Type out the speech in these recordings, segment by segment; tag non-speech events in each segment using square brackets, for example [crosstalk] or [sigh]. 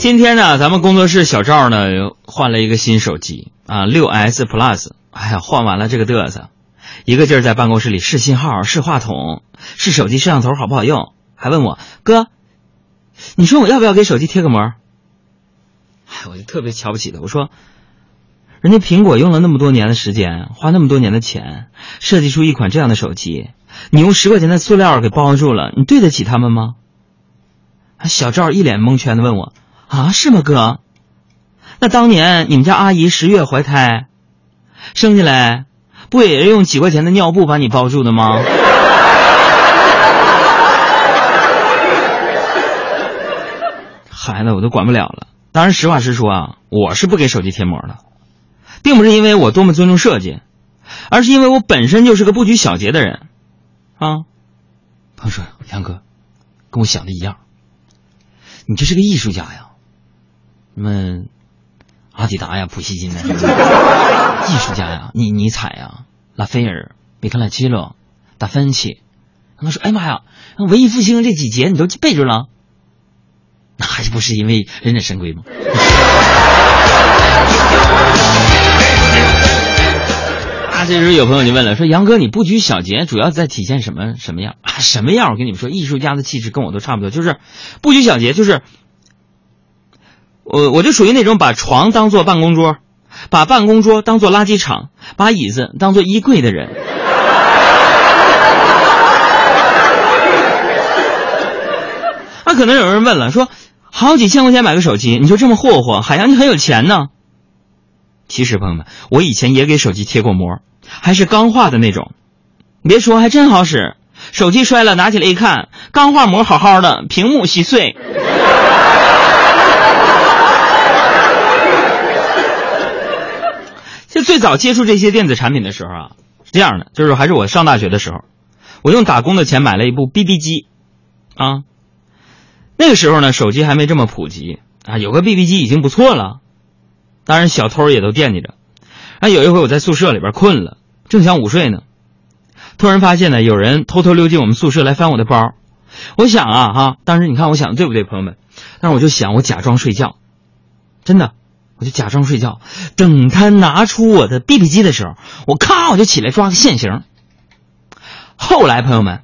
今天呢，咱们工作室小赵呢换了一个新手机啊，六 S Plus。哎呀，换完了这个嘚瑟，一个劲儿在办公室里试信号、试话筒、试手机摄像头好不好用，还问我哥，你说我要不要给手机贴个膜？哎，我就特别瞧不起他，我说，人家苹果用了那么多年的时间，花那么多年的钱，设计出一款这样的手机，你用十块钱的塑料给包住了，你对得起他们吗？小赵一脸蒙圈的问我。啊，是吗，哥？那当年你们家阿姨十月怀胎，生下来不也是用几块钱的尿布把你包住的吗？[laughs] 孩子，我都管不了了。当然，实话实说啊，我是不给手机贴膜的，并不是因为我多么尊重设计，而是因为我本身就是个不拘小节的人。啊，他说，杨哥，跟我想的一样，你这是个艺术家呀。什么阿迪达呀、普希金的 [laughs] 艺术家呀、尼尼采呀、拉斐尔、米开朗基罗、达芬奇。他们说：“哎妈呀，文艺复兴这几节你都背着了，那还不是因为忍者神龟吗？” [laughs] 啊，这时候有朋友就问了，说：“杨哥，你不拘小节，主要在体现什么什么样？啊，什么样？我跟你们说，艺术家的气质跟我都差不多，就是不拘小节，就是。”我我就属于那种把床当做办公桌，把办公桌当做垃圾场，把椅子当做衣柜的人。那可能有人问了，说好几千块钱买个手机，你就这么霍霍？海洋，你很有钱呢。其实朋友们，我以前也给手机贴过膜，还是钢化的那种。别说，还真好使。手机摔了，拿起来一看，钢化膜好好的，屏幕稀碎。最早接触这些电子产品的时候啊，是这样的，就是还是我上大学的时候，我用打工的钱买了一部 BB 机，啊，那个时候呢，手机还没这么普及啊，有个 BB 机已经不错了，当然小偷也都惦记着。啊，有一回我在宿舍里边困了，正想午睡呢，突然发现呢，有人偷偷溜进我们宿舍来翻我的包，我想啊哈，当时你看我想的对不对，朋友们？但是我就想我假装睡觉，真的。我就假装睡觉，等他拿出我的 BB 机的时候，我咔我就起来抓个现行。后来朋友们，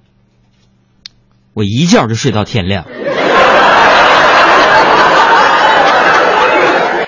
我一觉就睡到天亮。